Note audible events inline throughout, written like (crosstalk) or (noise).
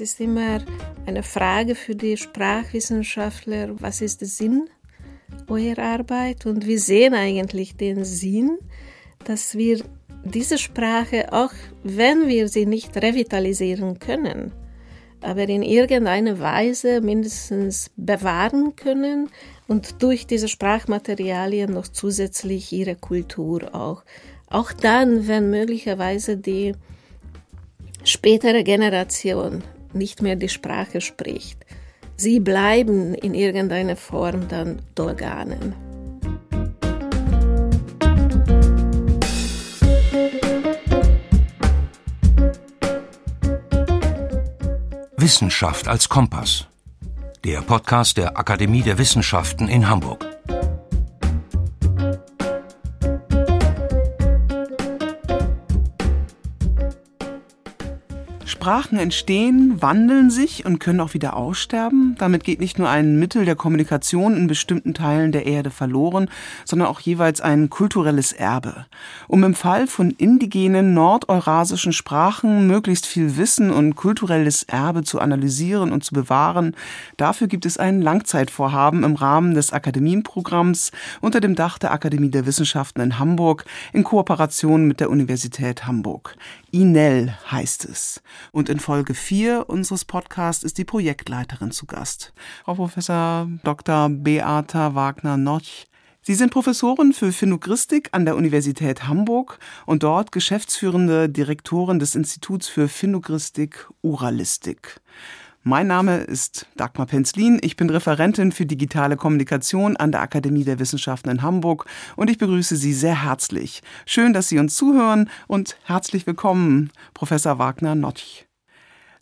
ist immer eine Frage für die Sprachwissenschaftler, was ist der Sinn eurer Arbeit? Und wir sehen eigentlich den Sinn, dass wir diese Sprache, auch wenn wir sie nicht revitalisieren können, aber in irgendeiner Weise mindestens bewahren können und durch diese Sprachmaterialien noch zusätzlich ihre Kultur auch. Auch dann, wenn möglicherweise die spätere Generation nicht mehr die Sprache spricht. Sie bleiben in irgendeiner Form dann Dorganen. Wissenschaft als Kompass. Der Podcast der Akademie der Wissenschaften in Hamburg. Sprachen entstehen, wandeln sich und können auch wieder aussterben. Damit geht nicht nur ein Mittel der Kommunikation in bestimmten Teilen der Erde verloren, sondern auch jeweils ein kulturelles Erbe. Um im Fall von indigenen nordeurasischen Sprachen möglichst viel Wissen und kulturelles Erbe zu analysieren und zu bewahren, dafür gibt es ein Langzeitvorhaben im Rahmen des Akademienprogramms unter dem Dach der Akademie der Wissenschaften in Hamburg in Kooperation mit der Universität Hamburg. INEL heißt es. Und in Folge 4 unseres Podcasts ist die Projektleiterin zu Gast, Frau Professor Dr. Beata Wagner-Noch. Sie sind Professorin für Phonogristik an der Universität Hamburg und dort geschäftsführende Direktorin des Instituts für Phonogristik Uralistik. Mein Name ist Dagmar Penzlin. Ich bin Referentin für digitale Kommunikation an der Akademie der Wissenschaften in Hamburg und ich begrüße Sie sehr herzlich. Schön, dass Sie uns zuhören und herzlich willkommen, Professor Wagner Notch.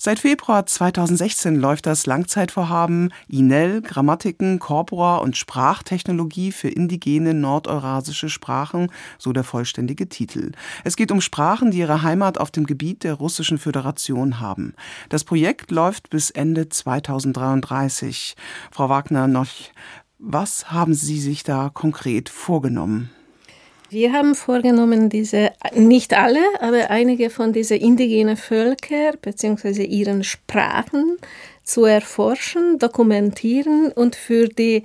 Seit Februar 2016 läuft das Langzeitvorhaben INEL Grammatiken, Corpora und Sprachtechnologie für indigene nordeurasische Sprachen, so der vollständige Titel. Es geht um Sprachen, die ihre Heimat auf dem Gebiet der Russischen Föderation haben. Das Projekt läuft bis Ende 2033. Frau Wagner noch, was haben Sie sich da konkret vorgenommen? Wir haben vorgenommen, diese, nicht alle, aber einige von diesen indigenen Völker bzw. ihren Sprachen zu erforschen, dokumentieren und für die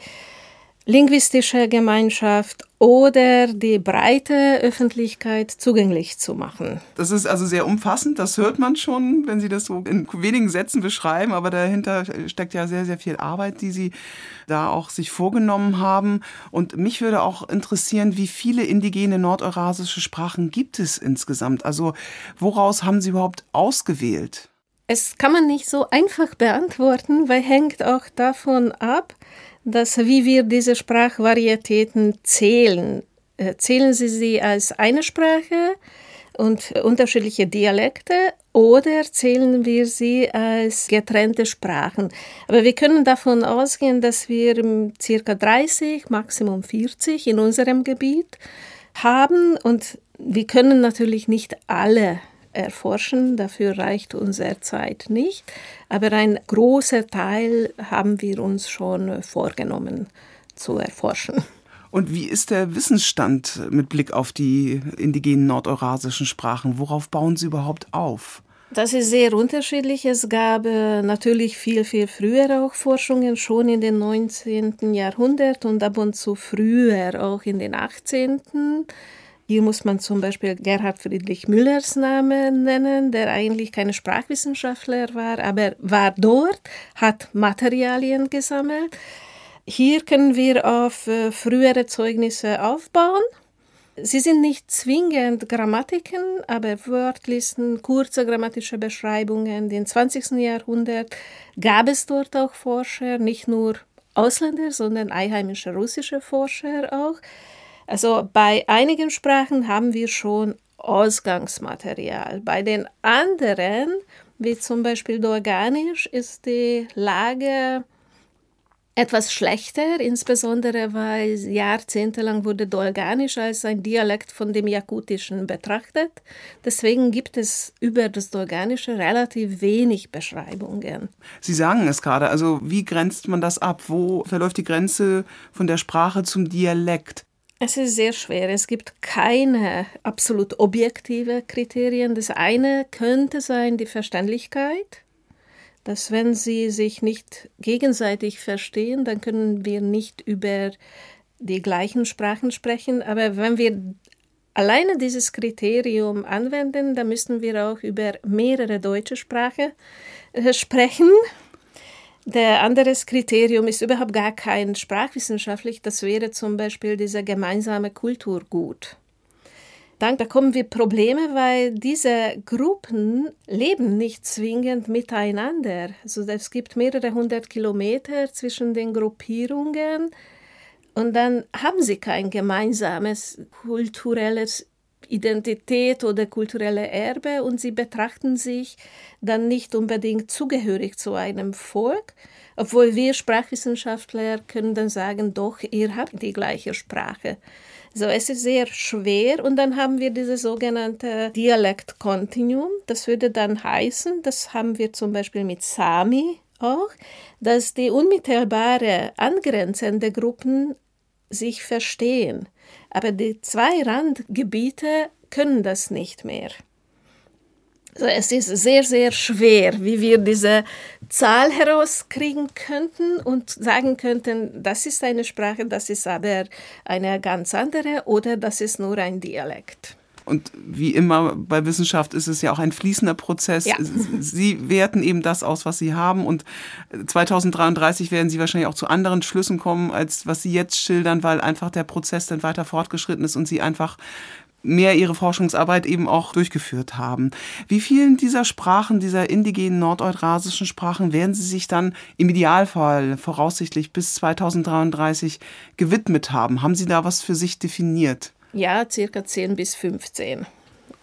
linguistische Gemeinschaft oder die breite Öffentlichkeit zugänglich zu machen. Das ist also sehr umfassend, das hört man schon, wenn Sie das so in wenigen Sätzen beschreiben, aber dahinter steckt ja sehr, sehr viel Arbeit, die Sie da auch sich vorgenommen haben. Und mich würde auch interessieren, wie viele indigene nordeurasische Sprachen gibt es insgesamt? Also woraus haben Sie überhaupt ausgewählt? Es kann man nicht so einfach beantworten, weil hängt auch davon ab, dass wie wir diese Sprachvarietäten zählen. Äh, zählen Sie sie als eine Sprache und unterschiedliche Dialekte oder zählen wir sie als getrennte Sprachen? Aber wir können davon ausgehen, dass wir circa 30, Maximum 40 in unserem Gebiet haben und wir können natürlich nicht alle erforschen. Dafür reicht unsere Zeit nicht. Aber ein großer Teil haben wir uns schon vorgenommen zu erforschen. Und wie ist der Wissensstand mit Blick auf die indigenen nordeurasischen Sprachen? Worauf bauen Sie überhaupt auf? Das ist sehr unterschiedlich. Es gab äh, natürlich viel, viel früher auch Forschungen, schon in den 19. Jahrhundert und ab und zu früher auch in den 18. Hier muss man zum Beispiel Gerhard Friedrich Müllers Namen nennen, der eigentlich kein Sprachwissenschaftler war, aber war dort, hat Materialien gesammelt. Hier können wir auf äh, frühere Zeugnisse aufbauen. Sie sind nicht zwingend Grammatiken, aber Wortlisten, kurze grammatische Beschreibungen. Im 20. Jahrhundert gab es dort auch Forscher, nicht nur Ausländer, sondern einheimische russische Forscher auch. Also bei einigen Sprachen haben wir schon Ausgangsmaterial. Bei den anderen, wie zum Beispiel Dorganisch, ist die Lage etwas schlechter, insbesondere weil jahrzehntelang wurde Dolganisch als ein Dialekt von dem Jakutischen betrachtet. Deswegen gibt es über das Dolganische relativ wenig Beschreibungen. Sie sagen es gerade, also wie grenzt man das ab? Wo verläuft die Grenze von der Sprache zum Dialekt? Es ist sehr schwer. Es gibt keine absolut objektive Kriterien. Das eine könnte sein die Verständlichkeit. dass wenn sie sich nicht gegenseitig verstehen, dann können wir nicht über die gleichen Sprachen sprechen. Aber wenn wir alleine dieses Kriterium anwenden, dann müssen wir auch über mehrere deutsche Sprachen äh, sprechen. Der anderes Kriterium ist überhaupt gar kein sprachwissenschaftlich, das wäre zum Beispiel dieser gemeinsame Kulturgut. Dann bekommen wir Probleme, weil diese Gruppen leben nicht zwingend miteinander. Also es gibt mehrere hundert Kilometer zwischen den Gruppierungen und dann haben sie kein gemeinsames kulturelles Identität oder kulturelle Erbe und sie betrachten sich dann nicht unbedingt zugehörig zu einem Volk, obwohl wir Sprachwissenschaftler können dann sagen, doch, ihr habt die gleiche Sprache. So, es ist sehr schwer und dann haben wir dieses sogenannte Dialektkontinuum. Das würde dann heißen, das haben wir zum Beispiel mit Sami auch, dass die unmittelbare angrenzende Gruppen sich verstehen. Aber die zwei Randgebiete können das nicht mehr. Also es ist sehr, sehr schwer, wie wir diese Zahl herauskriegen könnten und sagen könnten, das ist eine Sprache, das ist aber eine ganz andere oder das ist nur ein Dialekt. Und wie immer bei Wissenschaft ist es ja auch ein fließender Prozess. Ja. Sie werten eben das aus, was Sie haben. Und 2033 werden Sie wahrscheinlich auch zu anderen Schlüssen kommen, als was Sie jetzt schildern, weil einfach der Prozess dann weiter fortgeschritten ist und Sie einfach mehr ihre Forschungsarbeit eben auch durchgeführt haben. Wie vielen dieser Sprachen, dieser indigenen nordeurasischen Sprachen werden Sie sich dann im Idealfall voraussichtlich bis 2033 gewidmet haben? Haben Sie da was für sich definiert? Ja, circa 10 bis 15.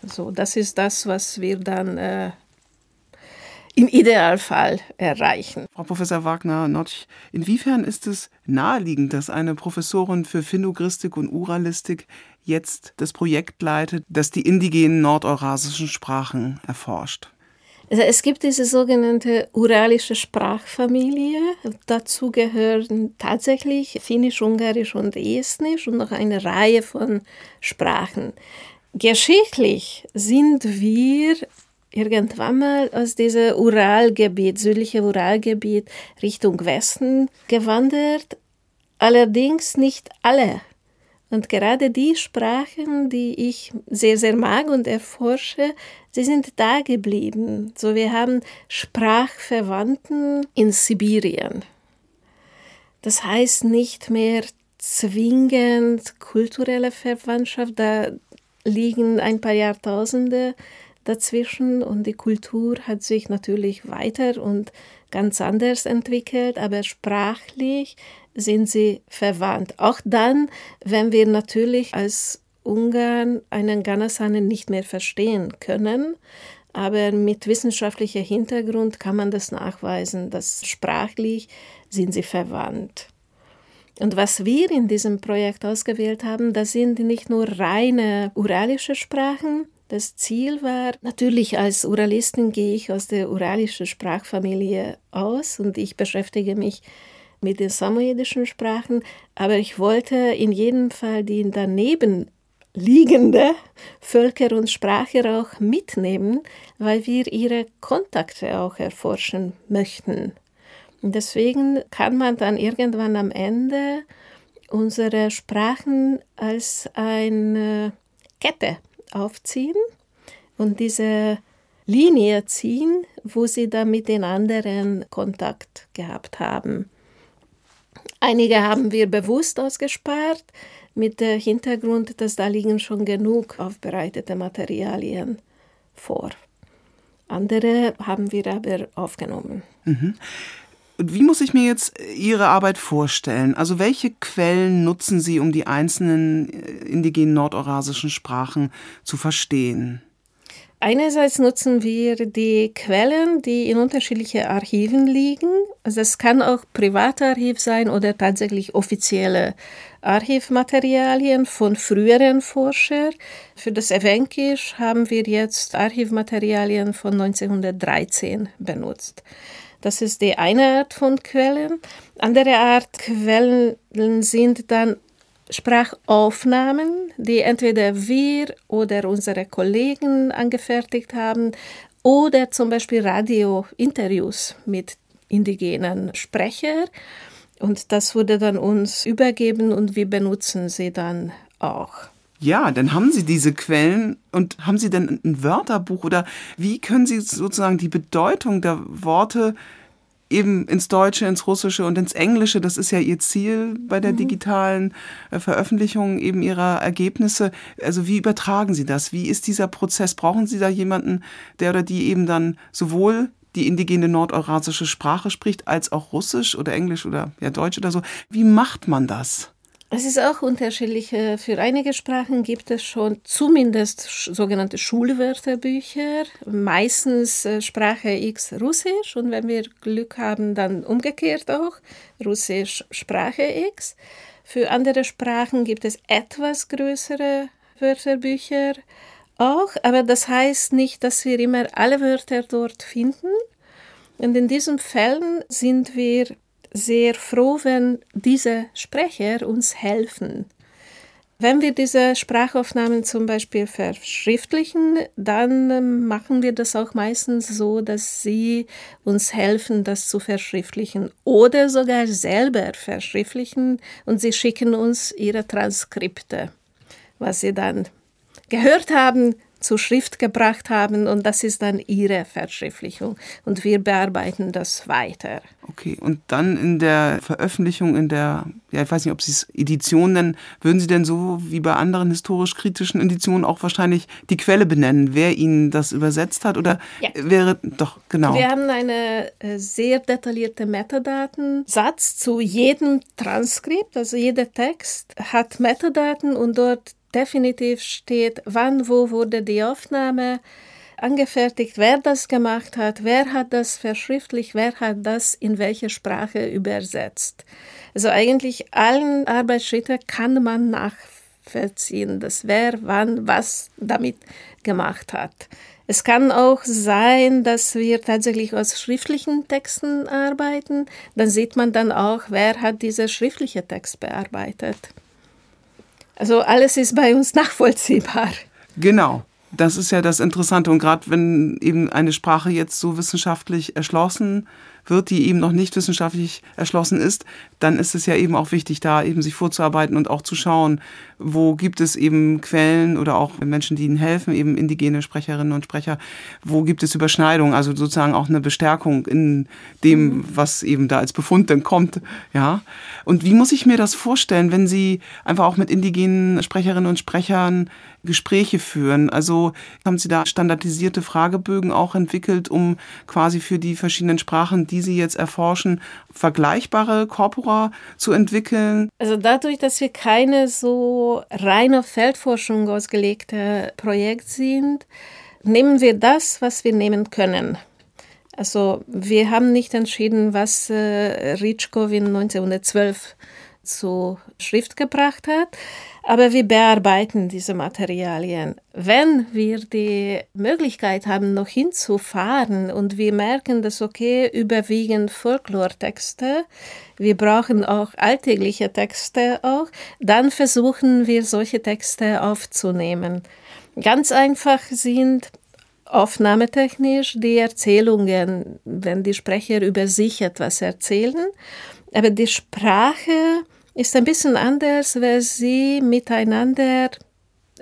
So, das ist das, was wir dann äh, im Idealfall erreichen. Frau Professor Wagner-Notch, inwiefern ist es naheliegend, dass eine Professorin für Phonogristik und Uralistik jetzt das Projekt leitet, das die indigenen nordeurasischen Sprachen erforscht? Also es gibt diese sogenannte uralische Sprachfamilie. Dazu gehören tatsächlich Finnisch, Ungarisch und Estnisch und noch eine Reihe von Sprachen. Geschichtlich sind wir irgendwann mal aus diesem Uralgebiet, südliche Uralgebiet Richtung Westen gewandert. Allerdings nicht alle und gerade die Sprachen, die ich sehr, sehr mag und erforsche, sie sind da geblieben. So, wir haben Sprachverwandten in Sibirien. Das heißt nicht mehr zwingend kulturelle Verwandtschaft, da liegen ein paar Jahrtausende dazwischen und die Kultur hat sich natürlich weiter und ganz anders entwickelt, aber sprachlich sind sie verwandt. Auch dann, wenn wir natürlich als Ungarn einen Ganasanen nicht mehr verstehen können, aber mit wissenschaftlicher Hintergrund kann man das nachweisen, dass sprachlich sind sie verwandt. Und was wir in diesem Projekt ausgewählt haben, das sind nicht nur reine uralische Sprachen. Das Ziel war, natürlich als Uralistin gehe ich aus der uralischen Sprachfamilie aus und ich beschäftige mich mit den samoyedischen Sprachen, aber ich wollte in jedem Fall die daneben liegende Völker und Sprache auch mitnehmen, weil wir ihre Kontakte auch erforschen möchten. Und deswegen kann man dann irgendwann am Ende unsere Sprachen als eine Kette aufziehen und diese Linie ziehen, wo sie dann mit den anderen Kontakt gehabt haben. Einige haben wir bewusst ausgespart, mit dem Hintergrund, dass da liegen schon genug aufbereitete Materialien vor. Andere haben wir aber aufgenommen. Mhm. Wie muss ich mir jetzt Ihre Arbeit vorstellen? Also welche Quellen nutzen Sie, um die einzelnen äh, indigenen nordeurasischen Sprachen zu verstehen? Einerseits nutzen wir die Quellen, die in unterschiedlichen Archiven liegen. Also es kann auch Privatarchiv sein oder tatsächlich offizielle Archivmaterialien von früheren Forschern. Für das Evenkisch haben wir jetzt Archivmaterialien von 1913 benutzt. Das ist die eine Art von Quellen. Andere Art Quellen sind dann Sprachaufnahmen, die entweder wir oder unsere Kollegen angefertigt haben oder zum Beispiel Radiointerviews mit indigenen Sprechern. Und das wurde dann uns übergeben und wir benutzen sie dann auch. Ja, dann haben Sie diese Quellen und haben Sie denn ein Wörterbuch oder wie können Sie sozusagen die Bedeutung der Worte eben ins Deutsche, ins Russische und ins Englische, das ist ja Ihr Ziel bei der mhm. digitalen äh, Veröffentlichung eben Ihrer Ergebnisse. Also wie übertragen Sie das? Wie ist dieser Prozess? Brauchen Sie da jemanden, der oder die eben dann sowohl die indigene nordeurasische Sprache spricht, als auch Russisch oder Englisch oder ja Deutsch oder so. Wie macht man das? Es ist auch unterschiedlich. Äh, für einige Sprachen gibt es schon zumindest sogenannte Schulwörterbücher, meistens äh, Sprache X Russisch und wenn wir Glück haben, dann umgekehrt auch Russisch Sprache X. Für andere Sprachen gibt es etwas größere Wörterbücher auch, aber das heißt nicht, dass wir immer alle Wörter dort finden. Und in diesen Fällen sind wir sehr froh, wenn diese Sprecher uns helfen. Wenn wir diese Sprachaufnahmen zum Beispiel verschriftlichen, dann ähm, machen wir das auch meistens so, dass sie uns helfen, das zu verschriftlichen oder sogar selber verschriftlichen und sie schicken uns ihre Transkripte, was sie dann gehört haben, zur Schrift gebracht haben und das ist dann ihre Verschriftlichung und wir bearbeiten das weiter. Okay, und dann in der Veröffentlichung, in der, ja, ich weiß nicht, ob Sie es Edition nennen, würden Sie denn so wie bei anderen historisch-kritischen Editionen auch wahrscheinlich die Quelle benennen, wer Ihnen das übersetzt hat oder ja. wäre, doch, genau. Wir haben einen äh, sehr detaillierte Metadatensatz zu jedem Transkript, also jeder Text hat Metadaten und dort definitiv steht, wann, wo wurde die Aufnahme angefertigt, wer das gemacht hat, wer hat das verschriftlicht, wer hat das in welche Sprache übersetzt. Also eigentlich allen Arbeitsschritte kann man nachvollziehen, dass wer wann was damit gemacht hat. Es kann auch sein, dass wir tatsächlich aus schriftlichen Texten arbeiten. Dann sieht man dann auch, wer hat diese schriftliche Text bearbeitet. Also alles ist bei uns nachvollziehbar. Genau. Das ist ja das Interessante. Und gerade wenn eben eine Sprache jetzt so wissenschaftlich erschlossen wird, die eben noch nicht wissenschaftlich erschlossen ist, dann ist es ja eben auch wichtig, da eben sich vorzuarbeiten und auch zu schauen, wo gibt es eben Quellen oder auch Menschen, die ihnen helfen, eben indigene Sprecherinnen und Sprecher, wo gibt es Überschneidungen, also sozusagen auch eine Bestärkung in dem, mhm. was eben da als Befund dann kommt, ja. Und wie muss ich mir das vorstellen, wenn Sie einfach auch mit indigenen Sprecherinnen und Sprechern Gespräche führen? Also haben Sie da standardisierte Fragebögen auch entwickelt, um quasi für die verschiedenen Sprachen, die Sie jetzt erforschen, vergleichbare Corpora zu entwickeln? Also dadurch, dass wir keine so reine Feldforschung ausgelegte Projekt sind, nehmen wir das, was wir nehmen können. Also wir haben nicht entschieden, was äh, Ritschkowin 1912 zur Schrift gebracht hat, aber wir bearbeiten diese Materialien. Wenn wir die Möglichkeit haben, noch hinzufahren und wir merken, dass okay, überwiegend Folklortexte, wir brauchen auch alltägliche Texte auch, dann versuchen wir solche Texte aufzunehmen. Ganz einfach sind aufnahmetechnisch die Erzählungen, wenn die Sprecher über sich etwas erzählen, aber die Sprache ist ein bisschen anders, weil sie miteinander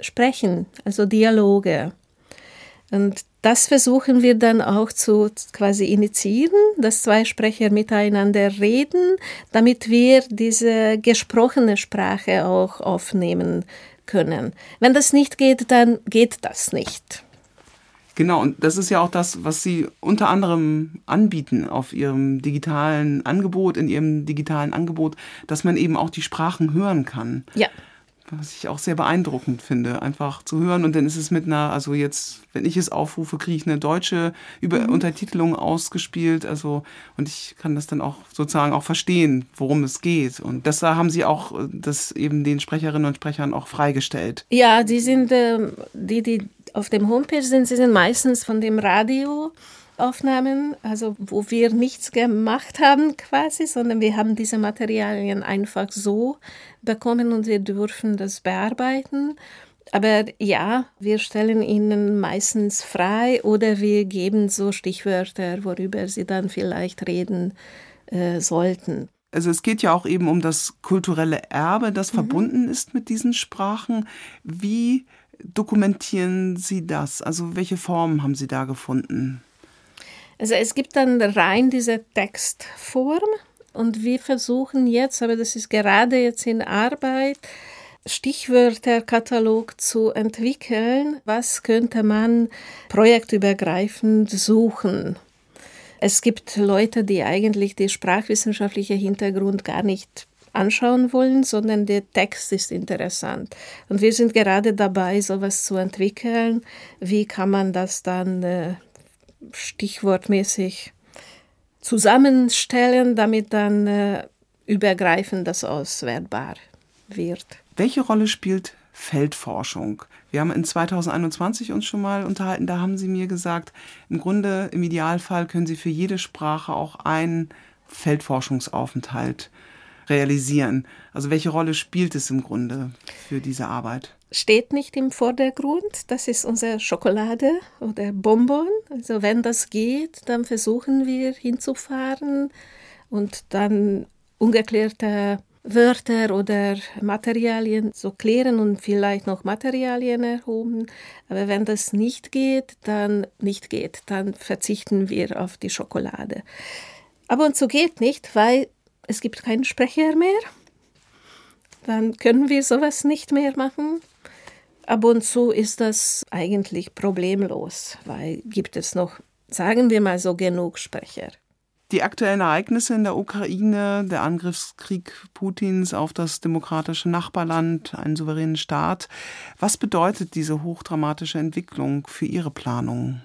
sprechen, also Dialoge. Und das versuchen wir dann auch zu quasi initiieren, dass zwei Sprecher miteinander reden, damit wir diese gesprochene Sprache auch aufnehmen können. Wenn das nicht geht, dann geht das nicht. Genau, und das ist ja auch das, was Sie unter anderem anbieten auf Ihrem digitalen Angebot, in Ihrem digitalen Angebot, dass man eben auch die Sprachen hören kann. Ja. Was ich auch sehr beeindruckend finde, einfach zu hören. Und dann ist es mit einer, also jetzt, wenn ich es aufrufe, kriege ich eine deutsche Über mhm. Untertitelung ausgespielt. Also, und ich kann das dann auch sozusagen auch verstehen, worum es geht. Und das da haben Sie auch das eben den Sprecherinnen und Sprechern auch freigestellt. Ja, die sind, äh, die, die auf dem Homepage sind, sie sind meistens von dem Radio. Aufnahmen, also wo wir nichts gemacht haben quasi, sondern wir haben diese Materialien einfach so bekommen und wir dürfen das bearbeiten. Aber ja, wir stellen ihnen meistens frei oder wir geben so Stichwörter, worüber sie dann vielleicht reden äh, sollten. Also es geht ja auch eben um das kulturelle Erbe, das mhm. verbunden ist mit diesen Sprachen. Wie dokumentieren Sie das? Also welche Formen haben Sie da gefunden? Also es gibt dann rein diese Textform und wir versuchen jetzt, aber das ist gerade jetzt in Arbeit, Stichwörterkatalog zu entwickeln. Was könnte man projektübergreifend suchen? Es gibt Leute, die eigentlich den sprachwissenschaftlichen Hintergrund gar nicht anschauen wollen, sondern der Text ist interessant. Und wir sind gerade dabei, sowas zu entwickeln. Wie kann man das dann äh, stichwortmäßig zusammenstellen, damit dann äh, übergreifend das auswertbar wird? Welche Rolle spielt Feldforschung? Wir haben in 2021 uns schon mal unterhalten, da haben Sie mir gesagt, im Grunde, im Idealfall können Sie für jede Sprache auch einen Feldforschungsaufenthalt realisieren. Also welche Rolle spielt es im Grunde für diese Arbeit? Steht nicht im Vordergrund. Das ist unsere Schokolade oder Bonbon. Also wenn das geht, dann versuchen wir hinzufahren und dann ungeklärte Wörter oder Materialien zu klären und vielleicht noch Materialien erhoben. Aber wenn das nicht geht, dann nicht geht, dann verzichten wir auf die Schokolade. Ab und zu geht nicht, weil es gibt keinen Sprecher mehr. Dann können wir sowas nicht mehr machen. Ab und zu ist das eigentlich problemlos, weil gibt es noch, sagen wir mal so, genug Sprecher. Die aktuellen Ereignisse in der Ukraine, der Angriffskrieg Putins auf das demokratische Nachbarland, einen souveränen Staat, was bedeutet diese hochdramatische Entwicklung für Ihre Planung?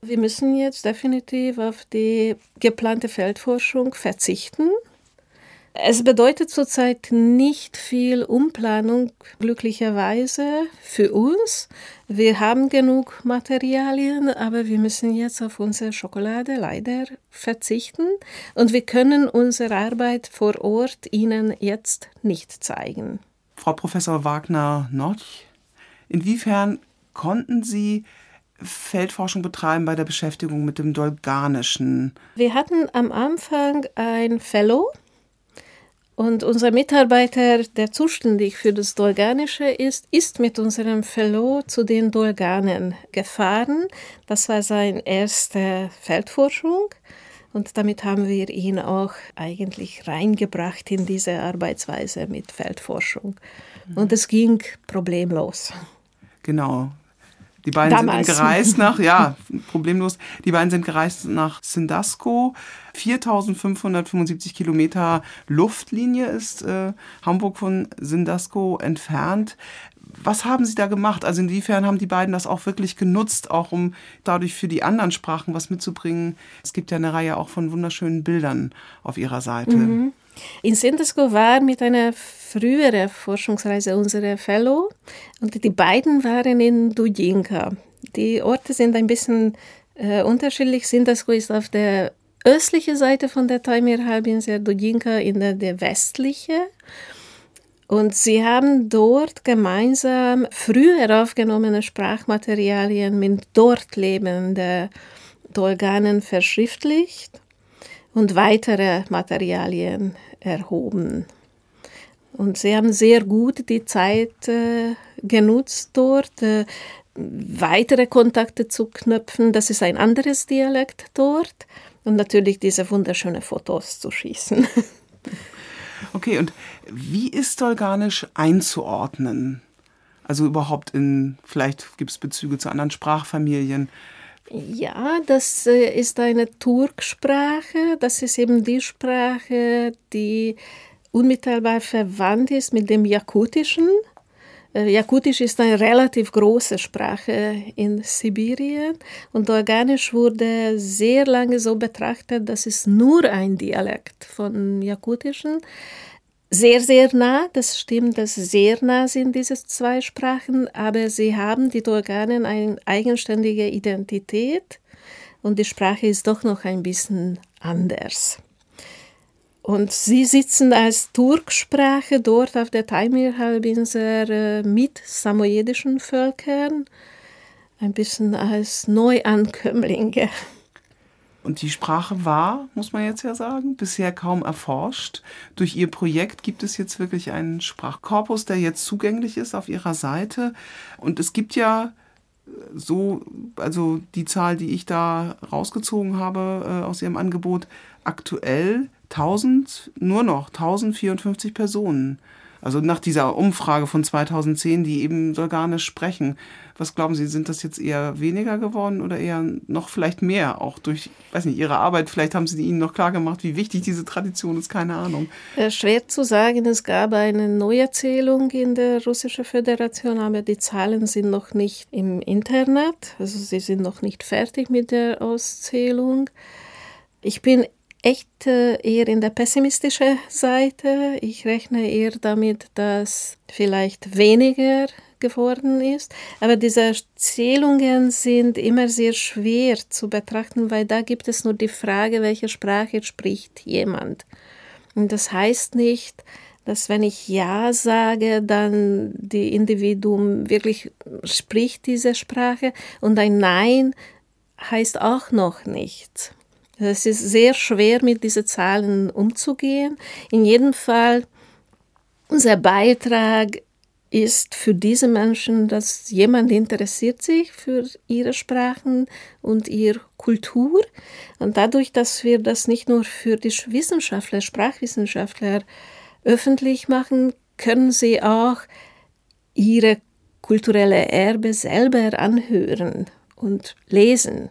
Wir müssen jetzt definitiv auf die geplante Feldforschung verzichten. Es bedeutet zurzeit nicht viel Umplanung, glücklicherweise für uns. Wir haben genug Materialien, aber wir müssen jetzt auf unsere Schokolade leider verzichten und wir können unsere Arbeit vor Ort Ihnen jetzt nicht zeigen. Frau Professor Wagner-Notch, inwiefern konnten Sie Feldforschung betreiben bei der Beschäftigung mit dem Dolganischen? Wir hatten am Anfang ein Fellow, und unser Mitarbeiter, der zuständig für das Dolganische ist, ist mit unserem Fellow zu den Dolganen gefahren. Das war seine erste Feldforschung. Und damit haben wir ihn auch eigentlich reingebracht in diese Arbeitsweise mit Feldforschung. Und es ging problemlos. Genau. Die beiden Damals. sind gereist (laughs) nach, ja, problemlos. Die beiden sind gereist nach Sindasco. 4575 Kilometer Luftlinie ist äh, Hamburg von Sindasco entfernt. Was haben Sie da gemacht? Also inwiefern haben die beiden das auch wirklich genutzt, auch um dadurch für die anderen Sprachen was mitzubringen? Es gibt ja eine Reihe auch von wunderschönen Bildern auf Ihrer Seite. Mhm. In Sindasco war mit einer früheren Forschungsreise unserer Fellow und die beiden waren in Dujinka. Die Orte sind ein bisschen äh, unterschiedlich. Sindasco ist auf der östlichen Seite von der Taimyr-Halbinsel, Dujinka in der, der westlichen. Und sie haben dort gemeinsam früher aufgenommene Sprachmaterialien mit dort lebenden Dolganen verschriftlicht und weitere Materialien erhoben. Und sie haben sehr gut die Zeit äh, genutzt dort, äh, weitere Kontakte zu knüpfen. Das ist ein anderes Dialekt dort. Und natürlich diese wunderschönen Fotos zu schießen. (laughs) Okay, und wie ist Dolganisch einzuordnen? Also überhaupt in, vielleicht gibt es Bezüge zu anderen Sprachfamilien. Ja, das äh, ist eine Turksprache. Das ist eben die Sprache, die unmittelbar verwandt ist mit dem Jakutischen. Äh, Jakutisch ist eine relativ große Sprache in Sibirien und Organisch wurde sehr lange so betrachtet, dass es nur ein Dialekt von Jakutischen sehr, sehr nah, das stimmt, dass sehr nah sind diese zwei Sprachen, aber sie haben, die Dorganen, eine eigenständige Identität und die Sprache ist doch noch ein bisschen anders. Und sie sitzen als Turksprache dort auf der Taimyr-Halbinsel äh, mit samojedischen Völkern, ein bisschen als Neuankömmlinge. Und die Sprache war, muss man jetzt ja sagen, bisher kaum erforscht. Durch Ihr Projekt gibt es jetzt wirklich einen Sprachkorpus, der jetzt zugänglich ist auf Ihrer Seite. Und es gibt ja so, also die Zahl, die ich da rausgezogen habe äh, aus Ihrem Angebot, aktuell 1000, nur noch 1054 Personen. Also nach dieser Umfrage von 2010, die eben Solganisch sprechen. Was glauben Sie, sind das jetzt eher weniger geworden oder eher noch vielleicht mehr? Auch durch, weiß nicht, Ihre Arbeit, vielleicht haben Sie Ihnen noch klar gemacht, wie wichtig diese Tradition ist, keine Ahnung. Äh, schwer zu sagen, es gab eine Neuerzählung in der Russischen Föderation, aber die Zahlen sind noch nicht im Internet, also sie sind noch nicht fertig mit der Auszählung. Ich bin echt eher in der pessimistischen Seite. Ich rechne eher damit, dass vielleicht weniger geworden ist. Aber diese Zählungen sind immer sehr schwer zu betrachten, weil da gibt es nur die Frage, welche Sprache spricht jemand. Und das heißt nicht, dass wenn ich Ja sage, dann die Individuum wirklich spricht diese Sprache und ein Nein heißt auch noch nichts. Es ist sehr schwer, mit diesen Zahlen umzugehen. In jedem Fall, unser Beitrag ist für diese Menschen, dass jemand interessiert sich für ihre Sprachen und ihre Kultur. Und dadurch, dass wir das nicht nur für die Wissenschaftler, Sprachwissenschaftler öffentlich machen, können sie auch ihre kulturelle Erbe selber anhören und lesen.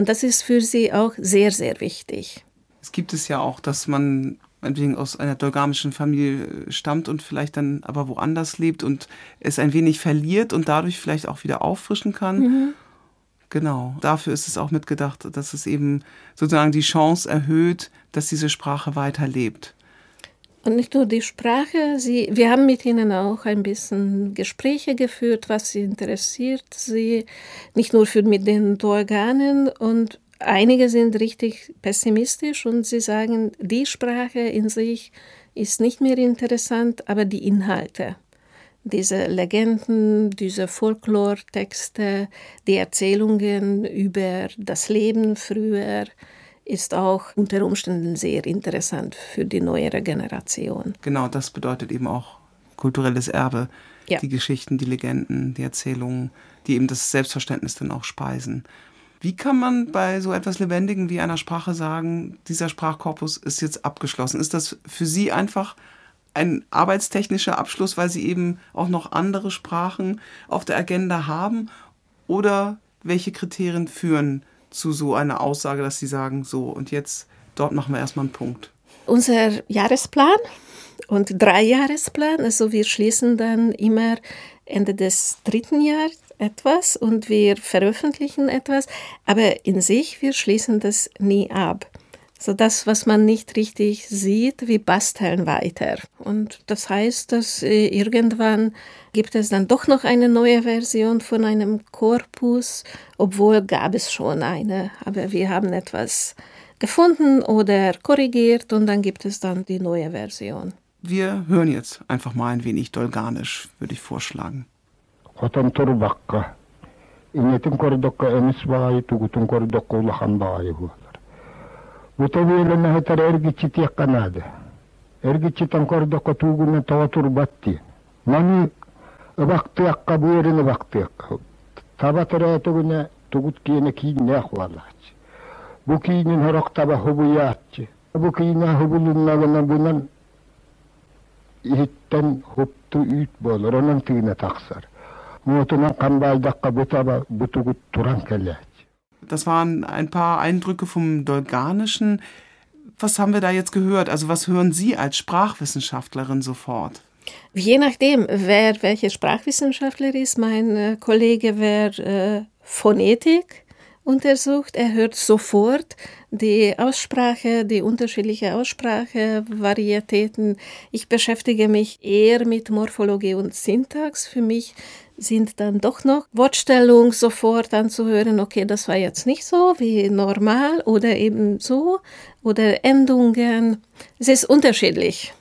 Und das ist für sie auch sehr, sehr wichtig. Es gibt es ja auch, dass man meinetwegen aus einer dolgamischen Familie stammt und vielleicht dann aber woanders lebt und es ein wenig verliert und dadurch vielleicht auch wieder auffrischen kann. Mhm. Genau, dafür ist es auch mitgedacht, dass es eben sozusagen die Chance erhöht, dass diese Sprache weiterlebt. Und nicht nur die Sprache, sie, wir haben mit ihnen auch ein bisschen Gespräche geführt, was sie interessiert sie, nicht nur für mit den Organen und einige sind richtig pessimistisch und sie sagen, die Sprache in sich ist nicht mehr interessant, aber die Inhalte. Diese Legenden, diese Folklore-Texte, die Erzählungen über das Leben früher, ist auch unter Umständen sehr interessant für die neuere Generation. Genau, das bedeutet eben auch kulturelles Erbe. Ja. Die Geschichten, die Legenden, die Erzählungen, die eben das Selbstverständnis dann auch speisen. Wie kann man bei so etwas Lebendigen wie einer Sprache sagen, dieser Sprachkorpus ist jetzt abgeschlossen? Ist das für Sie einfach ein arbeitstechnischer Abschluss, weil Sie eben auch noch andere Sprachen auf der Agenda haben? Oder welche Kriterien führen zu so einer Aussage, dass Sie sagen, so und jetzt dort machen wir erstmal einen Punkt? Unser Jahresplan und Dreijahresplan, also wir schließen dann immer Ende des dritten Jahres etwas und wir veröffentlichen etwas, aber in sich, wir schließen das nie ab. So das, was man nicht richtig sieht, wir basteln weiter. Und das heißt, dass äh, irgendwann gibt es dann doch noch eine neue Version von einem Korpus, obwohl gab es schon eine, aber wir haben etwas gefunden oder korrigiert und dann gibt es dann die neue Version. Wir hören jetzt einfach mal ein wenig Dolganisch, würde ich vorschlagen. وطويلا هتر ارجي قناده ارجي تنكر دقتوغو من تواتر باتي ناني ابقتيق قبويرن ابقتيق تابتر اتوغنا تغوت كينا كي ناخوالاتش بو كينا هرق تبا هبوياتش بو كينا هبولنا ونبونن иһиттэн хопту үйт болоронан тыына тахсар муотунан камбаалдакка бутаба бутугут туран келет Das waren ein paar Eindrücke vom Dolganischen. Was haben wir da jetzt gehört? Also was hören Sie als Sprachwissenschaftlerin sofort? Je nachdem, wer welche Sprachwissenschaftler ist. Mein äh, Kollege wäre äh, Phonetik untersucht. Er hört sofort die Aussprache, die unterschiedliche Aussprachevarietäten. Ich beschäftige mich eher mit Morphologie und Syntax. Für mich sind dann doch noch Wortstellung sofort anzuhören, okay, das war jetzt nicht so wie normal oder eben so oder Endungen. Es ist unterschiedlich.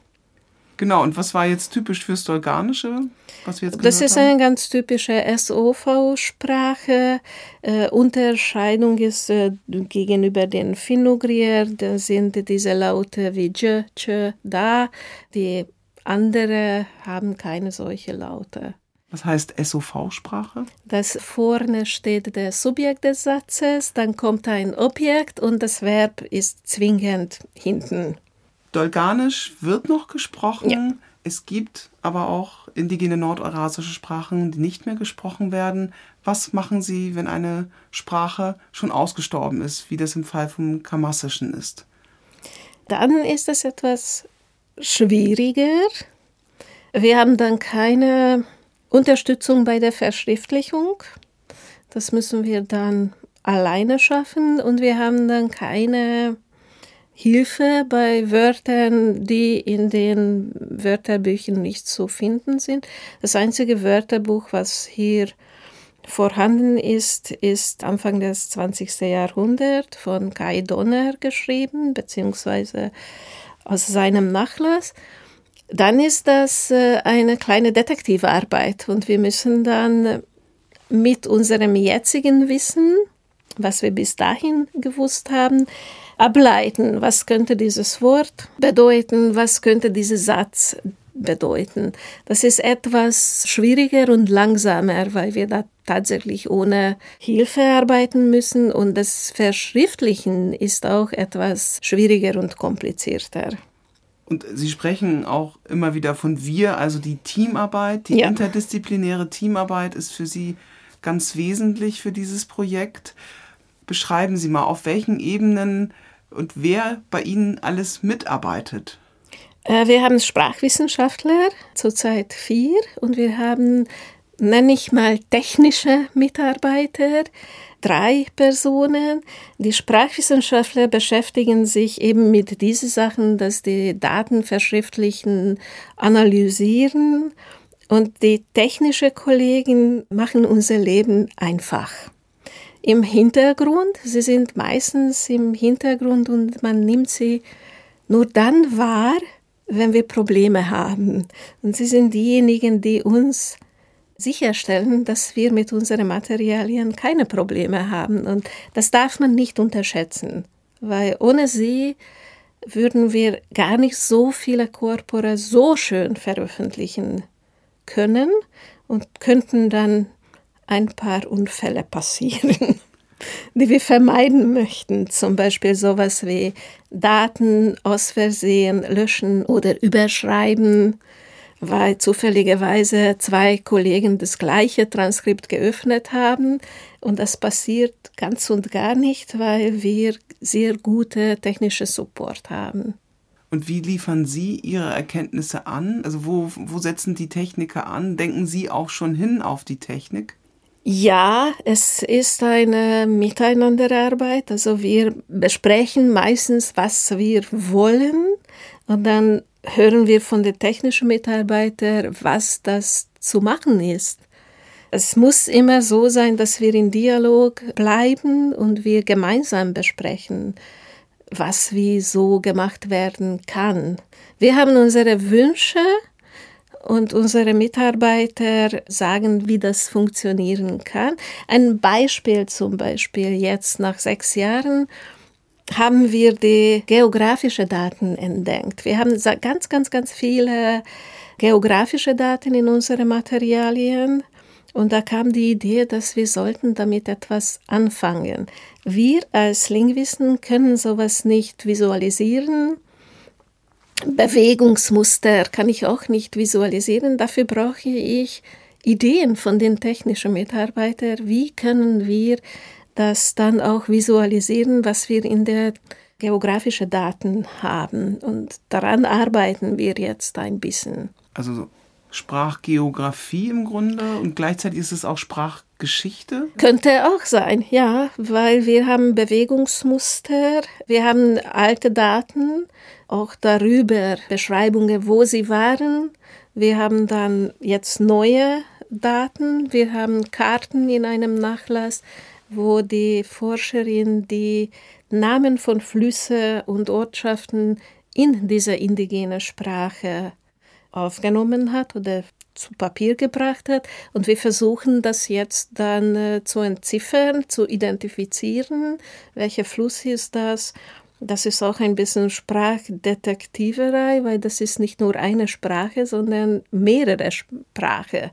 Genau, und was war jetzt typisch fürs Dolganische, was wir jetzt Das ist haben? eine ganz typische SOV-Sprache. Äh, Unterscheidung ist äh, gegenüber den Finnugrier, da sind diese Laute wie J, Ch, Da. Die andere haben keine solche Laute. Was heißt SOV-Sprache? Das vorne steht der Subjekt des Satzes, dann kommt ein Objekt und das Verb ist zwingend hinten. Dolganisch wird noch gesprochen. Ja. Es gibt aber auch indigene nordeurasische Sprachen, die nicht mehr gesprochen werden. Was machen Sie, wenn eine Sprache schon ausgestorben ist, wie das im Fall vom Kamassischen ist? Dann ist es etwas schwieriger. Wir haben dann keine Unterstützung bei der Verschriftlichung. Das müssen wir dann alleine schaffen und wir haben dann keine Hilfe bei Wörtern, die in den Wörterbüchern nicht zu finden sind. Das einzige Wörterbuch, was hier vorhanden ist, ist Anfang des 20. Jahrhunderts von Kai Donner geschrieben, beziehungsweise aus seinem Nachlass. Dann ist das äh, eine kleine Detektivarbeit und wir müssen dann mit unserem jetzigen Wissen, was wir bis dahin gewusst haben, ableiten, was könnte dieses Wort bedeuten, was könnte dieser Satz bedeuten. Das ist etwas schwieriger und langsamer, weil wir da tatsächlich ohne Hilfe arbeiten müssen und das Verschriftlichen ist auch etwas schwieriger und komplizierter. Und Sie sprechen auch immer wieder von wir, also die Teamarbeit, die Ja. interdisziplinäre Teamarbeit ist für Sie ganz wesentlich für dieses Projekt. Beschreiben Sie mal, auf welchen Ebenen und wer bei Ihnen alles mitarbeitet. Äh, Wir haben Sprachwissenschaftler, zurzeit vier, und wir haben, nenne ich mal, technische Mitarbeiter, drei Personen. Die Sprachwissenschaftler beschäftigen sich eben mit diesen Sachen, dass die Daten verschriftlichen, analysieren. Und die technische Kollegen machen unser Leben einfach. Im Hintergrund, sie sind meistens im Hintergrund und man nimmt sie nur dann wahr, wenn wir Probleme haben. Und sie sind diejenigen, die uns sicherstellen, dass wir mit unseren Materialien keine Probleme haben. Und das darf man nicht unterschätzen, weil ohne sie würden wir gar nicht so viele Corpora so schön veröffentlichen können und könnten dann ein paar Unfälle passieren, (laughs) die wir vermeiden möchten. Zum Beispiel sowas wie Daten aus Versehen löschen oder überschreiben, weil zufälligerweise zwei Kollegen das gleiche Transkript geöffnet haben. Und das passiert ganz und gar nicht, weil wir sehr gute technische Support haben. Und wie liefern Sie Ihre Erkenntnisse an? Also wo, wo setzen die Techniker an? Denken Sie auch schon hin auf die Technik? Ja, es ist eine Miteinanderarbeit. Also wir besprechen meistens, was wir wollen und dann hören wir von den technischen Mitarbeitern, was das zu machen ist. Es muss immer so sein, dass wir in Dialog bleiben und wir gemeinsam besprechen, was wie so gemacht werden kann. Wir haben unsere Wünsche und unsere Mitarbeiter sagen, wie das funktionieren kann. Ein Beispiel zum Beispiel jetzt nach sechs Jahren haben wir die geografische Daten entdeckt. Wir haben ganz, ganz, ganz viele geografische Daten in unseren Materialien. Und da kam die Idee, dass wir sollten damit etwas anfangen. Wir als Linguisten können sowas nicht visualisieren. Bewegungsmuster kann ich auch nicht visualisieren. Dafür brauche ich Ideen von den technischen Mitarbeitern. Wie können wir das dann auch visualisieren, was wir in der geografischen Daten haben? Und daran arbeiten wir jetzt ein bisschen. Also Sprachgeografie im Grunde und gleichzeitig ist es auch Sprachgeschichte? Könnte auch sein, ja, weil wir haben Bewegungsmuster, wir haben alte Daten, auch darüber Beschreibungen, wo sie waren. Wir haben dann jetzt neue Daten. Wir haben Karten in einem Nachlass, wo die Forscherin die Namen von Flüsse und Ortschaften in dieser indigenen Sprache aufgenommen hat oder zu Papier gebracht hat. Und wir versuchen das jetzt dann äh, zu entziffern, zu identifizieren, welcher Fluss ist das. Das ist auch ein bisschen Sprachdetektiverei, weil das ist nicht nur eine Sprache, sondern mehrere Sprachen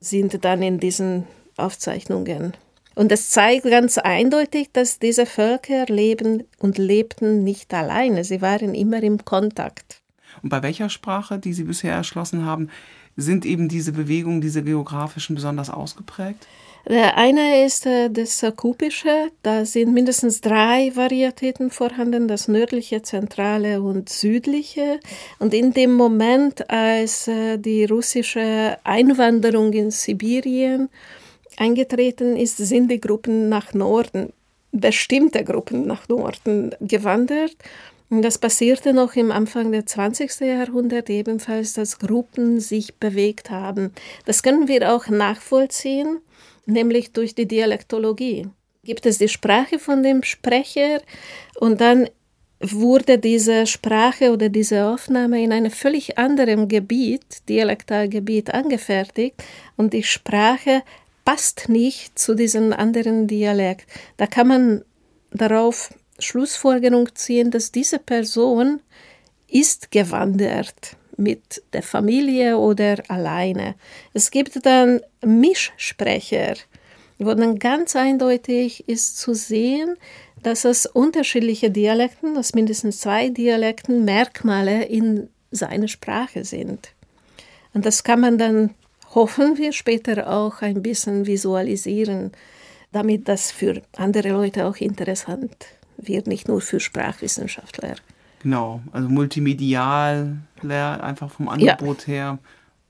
sind dann in diesen Aufzeichnungen. Und es zeigt ganz eindeutig, dass diese Völker leben und lebten nicht alleine. Sie waren immer im Kontakt. Und bei welcher Sprache, die Sie bisher erschlossen haben, sind eben diese Bewegungen, diese geografischen besonders ausgeprägt? Der eine ist äh, das Kupische. Da sind mindestens drei Varietäten vorhanden, das nördliche, zentrale und südliche. Und in dem Moment, als äh, die russische Einwanderung in Sibirien eingetreten ist, sind die Gruppen nach Norden, bestimmte Gruppen nach Norden gewandert. Das passierte noch im Anfang des 20. Jahrhunderts ebenfalls, dass Gruppen sich bewegt haben. Das können wir auch nachvollziehen nämlich durch die Dialektologie. Gibt es die Sprache von dem Sprecher und dann wurde diese Sprache oder diese Aufnahme in einem völlig anderen Gebiet, Dialektalgebiet, angefertigt und die Sprache passt nicht zu diesem anderen Dialekt. Da kann man darauf Schlussfolgerung ziehen, dass diese Person ist gewandert mit der Familie oder alleine. Es gibt dann Mischsprecher, wo dann ganz eindeutig ist zu sehen, dass es unterschiedliche Dialekten, dass mindestens zwei Dialekten Merkmale in seiner Sprache sind. Und das kann man dann, hoffen wir, später auch ein bisschen visualisieren, damit das für andere Leute auch interessant wird, nicht nur für Sprachwissenschaftler. Genau, also multimedial, einfach vom Angebot ja. her.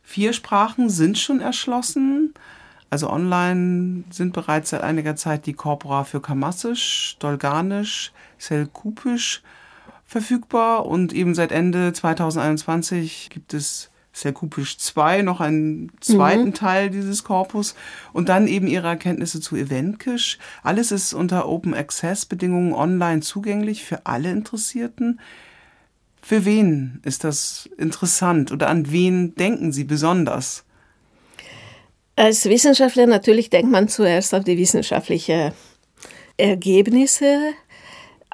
Vier Sprachen sind schon erschlossen. Also online sind bereits seit einiger Zeit die Corpora für Kamassisch, Dolganisch, Selkupisch verfügbar und eben seit Ende 2021 gibt es Selkupisch 2, noch einen zweiten mhm. Teil dieses Korpus und dann eben ihre Erkenntnisse zu Eventkisch. Alles ist unter Open Access Bedingungen online zugänglich für alle Interessierten. Für wen ist das interessant oder an wen denken Sie besonders? Als Wissenschaftler natürlich denkt man zuerst auf die wissenschaftlichen Ergebnisse,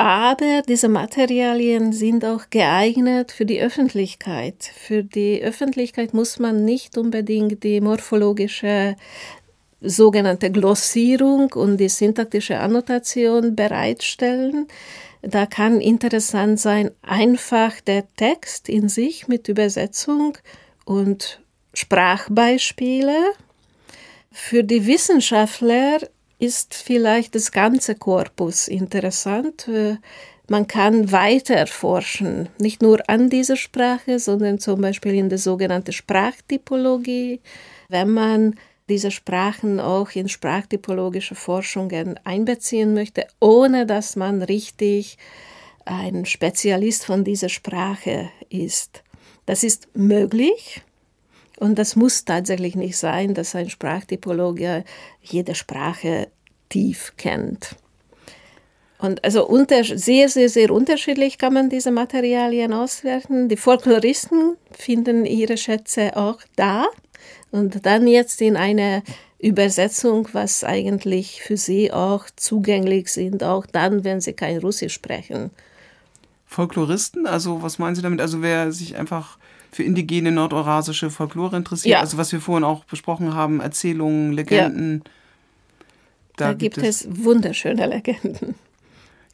aber diese Materialien sind auch geeignet für die Öffentlichkeit. Für die Öffentlichkeit muss man nicht unbedingt die morphologische sogenannte Glossierung und die syntaktische Annotation bereitstellen. Da kann interessant sein einfach der Text in sich mit Übersetzung und Sprachbeispiele. Für die Wissenschaftler ist vielleicht das ganze Korpus interessant. Man kann weiter forschen, nicht nur an dieser Sprache, sondern zum Beispiel in der sogenannten Sprachtypologie, wenn man diese Sprachen auch in sprachtypologische Forschungen einbeziehen möchte, ohne dass man richtig ein Spezialist von dieser Sprache ist. Das ist möglich und das muss tatsächlich nicht sein, dass ein Sprachtypologe jede Sprache tief kennt. Und also unter, sehr, sehr, sehr unterschiedlich kann man diese Materialien auswerten. Die Folkloristen finden ihre Schätze auch da und dann jetzt in eine Übersetzung, was eigentlich für sie auch zugänglich sind, auch dann, wenn sie kein Russisch sprechen. Folkloristen, also was meinen Sie damit? Also wer sich einfach für indigene nordeurasische Folklore interessiert, ja. also was wir vorhin auch besprochen haben, Erzählungen, Legenden. Ja. Da, da, gibt, es, es wunderschöne Legenden.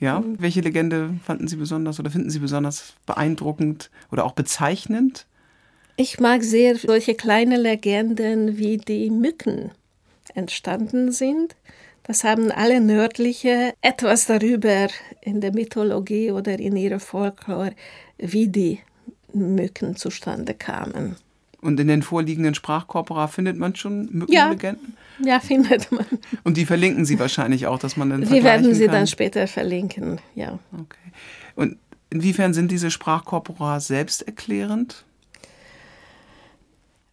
Ja, welche Legende fanden Sie besonders oder finden Sie besonders beeindruckend oder auch bezeichnend? Ich mag sehr solche kleine Legenden, wie die Mücken entstanden sind. Das haben alle Nördliche etwas darüber in der Mythologie oder in ihrer Folklore, wie die Mücken zustande kamen. Und in den vorliegenden Sprachkorpora findet man schon Mückenlegenden? Ja, ja, findet man. Und die verlinken Sie wahrscheinlich auch, dass man dann Wir werden sie kann. dann später verlinken, ja. Okay. Und inwiefern sind diese Sprachkorpora selbsterklärend?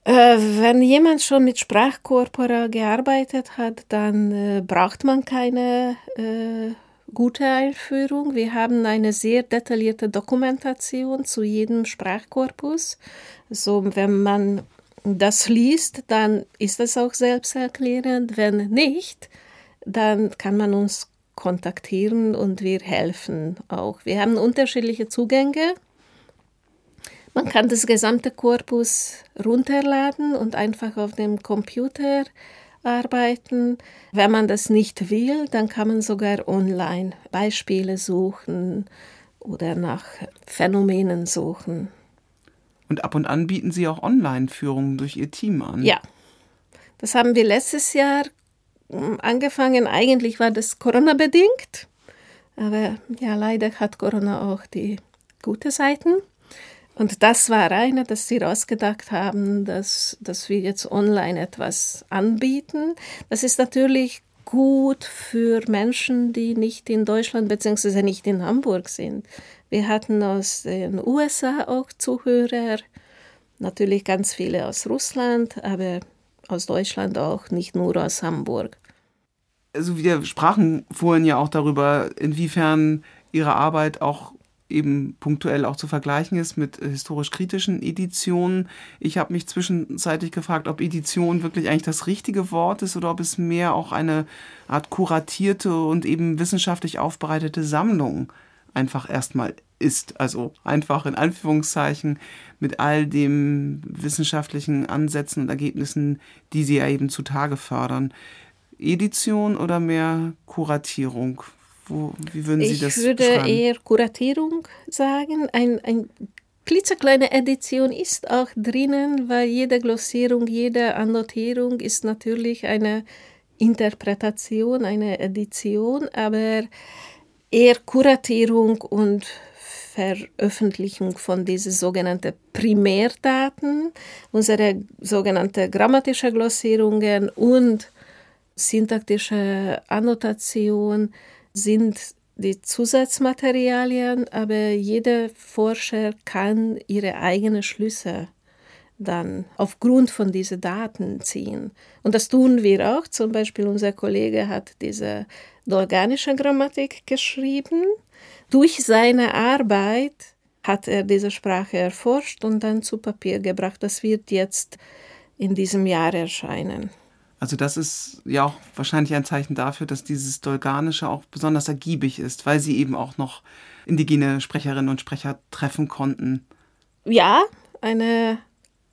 Äh, wenn jemand schon mit Sprachkorpora gearbeitet hat, dann äh, braucht man keine äh, gute Einführung. Wir haben eine sehr detaillierte Dokumentation zu jedem Sprachkorpus. So, wenn man das liest, dann ist es auch selbsterklärend. Wenn nicht, dann kann man uns kontaktieren und wir helfen auch. Wir haben unterschiedliche Zugänge. Man kann das gesamte Korpus runterladen und einfach auf dem Computer arbeiten. Wenn man das nicht will, dann kann man sogar online Beispiele suchen oder nach Phänomenen suchen. Und ab und an bieten Sie auch Online-Führungen durch Ihr Team an. Ja, das haben wir letztes Jahr hm, angefangen. Eigentlich war das Corona-bedingt, aber ja, leider hat Corona auch die guten Seiten. Und das war eine, dass sie rausgedacht haben, dass, dass wir jetzt online etwas anbieten. Das ist natürlich gut für Menschen, die nicht in Deutschland bzw. nicht in Hamburg sind. Wir hatten aus den USA auch Zuhörer, natürlich ganz viele aus Russland, aber aus Deutschland auch, nicht nur aus Hamburg. Also wir sprachen vorhin ja auch darüber, inwiefern Ihre Arbeit auch eben punktuell auch zu vergleichen ist mit historisch-kritischen Editionen. Ich habe mich zwischenzeitlich gefragt, ob Edition wirklich eigentlich das richtige Wort ist oder ob es mehr auch eine Art kuratierte und eben wissenschaftlich aufbereitete Sammlung einfach erstmal ist. Also einfach in Anführungszeichen mit all den wissenschaftlichen Ansätzen und Ergebnissen, die sie ja eben zutage fördern. Edition oder mehr Kuratierung? Wo, wie würden Sie ich das Ich würde eher Kuratierung sagen. Ein, ein klitzekleine Edition ist auch drinnen, weil jede Glossierung, jede Annotierung ist natürlich eine Interpretation, eine Edition, aber eher Kuratierung und Veröffentlichung von diesen sogenannten Primärdaten, unsere sogenannten grammatische Glossierungen und syntaktische Annotation sind die Zusatzmaterialien, aber jeder Forscher kann ihre eigenen Schlüsse dann aufgrund von diesen Daten ziehen. Und das tun wir auch. Zum Beispiel unser Kollege hat diese organische Grammatik geschrieben. Durch seine Arbeit hat er diese Sprache erforscht und dann zu Papier gebracht. Das wird jetzt in diesem Jahr erscheinen. Also das ist ja auch wahrscheinlich ein Zeichen dafür, dass dieses Dolganische auch besonders ergiebig ist, weil sie eben auch noch indigene Sprecherinnen und Sprecher treffen konnten. Ja, eine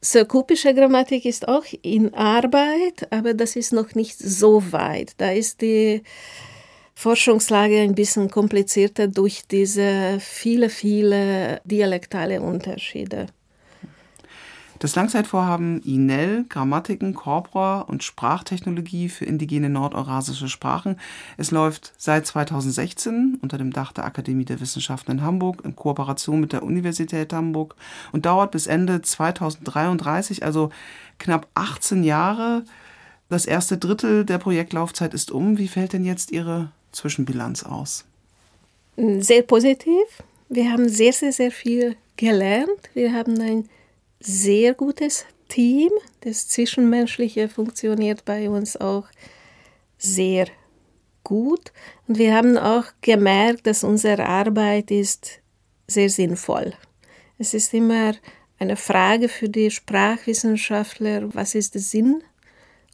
Sökupische Grammatik ist auch in Arbeit, aber das ist noch nicht so weit. Da ist die Forschungslage ein bisschen komplizierter durch diese viele, viele dialektale Unterschiede. Das Langzeitvorhaben INEL, Grammatiken, Corpora und Sprachtechnologie für indigene nordeurasische Sprachen. Es läuft seit 2016 unter dem Dach der Akademie der Wissenschaften in Hamburg in Kooperation mit der Universität Hamburg und dauert bis Ende 2033, also knapp 18 Jahre. Das erste Drittel der Projektlaufzeit ist um. Wie fällt denn jetzt Ihre Zwischenbilanz aus? Sehr positiv. Wir haben sehr, sehr, sehr viel gelernt. Wir haben ein sehr gutes Team. Das Zwischenmenschliche funktioniert bei uns auch sehr gut. Und wir haben auch gemerkt, dass unsere Arbeit ist sehr sinnvoll. Es ist immer eine Frage für die Sprachwissenschaftler, was ist der Sinn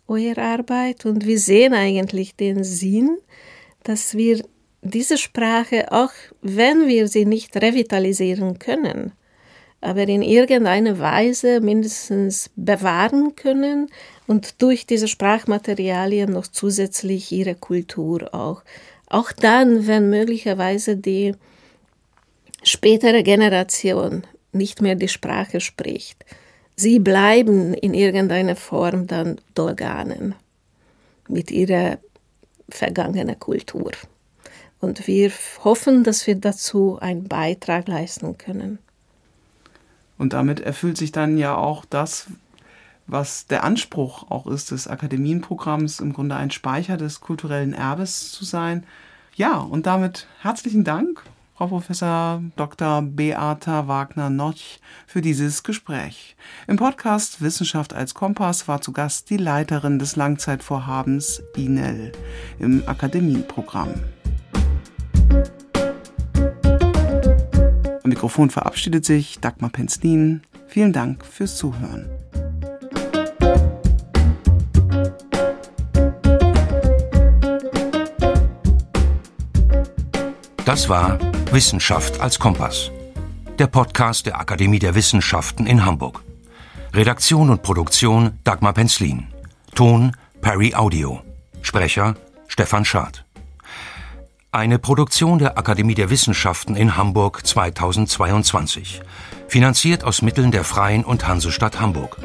eurer Arbeit? Und wir sehen eigentlich den Sinn, dass wir diese Sprache, auch wenn wir sie nicht revitalisieren können, aber in irgendeiner Weise mindestens bewahren können und durch diese Sprachmaterialien noch zusätzlich ihre Kultur auch. Auch dann, wenn möglicherweise die spätere Generation nicht mehr die Sprache spricht. Sie bleiben in irgendeiner Form dann Dolganen mit ihrer vergangenen Kultur. Und wir hoffen, dass wir dazu einen Beitrag leisten können. Und damit erfüllt sich dann ja auch das, was der Anspruch auch ist des Akademienprogramms, im Grunde ein Speicher des kulturellen Erbes zu sein. Ja, und damit herzlichen Dank, Frau Professor Dr. Beata Wagner-Noch, für dieses Gespräch. Im Podcast Wissenschaft als Kompass war zu Gast die Leiterin des Langzeitvorhabens INEL im Akademieprogramm. Am Mikrofon verabschiedet sich Dagmar Penzlin. Vielen Dank fürs Zuhören. Das war Wissenschaft als Kompass. Der Podcast der Akademie der Wissenschaften in Hamburg. Redaktion und Produktion Dagmar Penzlin. Ton Perry Audio. Sprecher Stefan Schad. Eine Produktion der Akademie der Wissenschaften in Hamburg 2022. Finanziert aus Mitteln der Freien und Hansestadt Hamburg.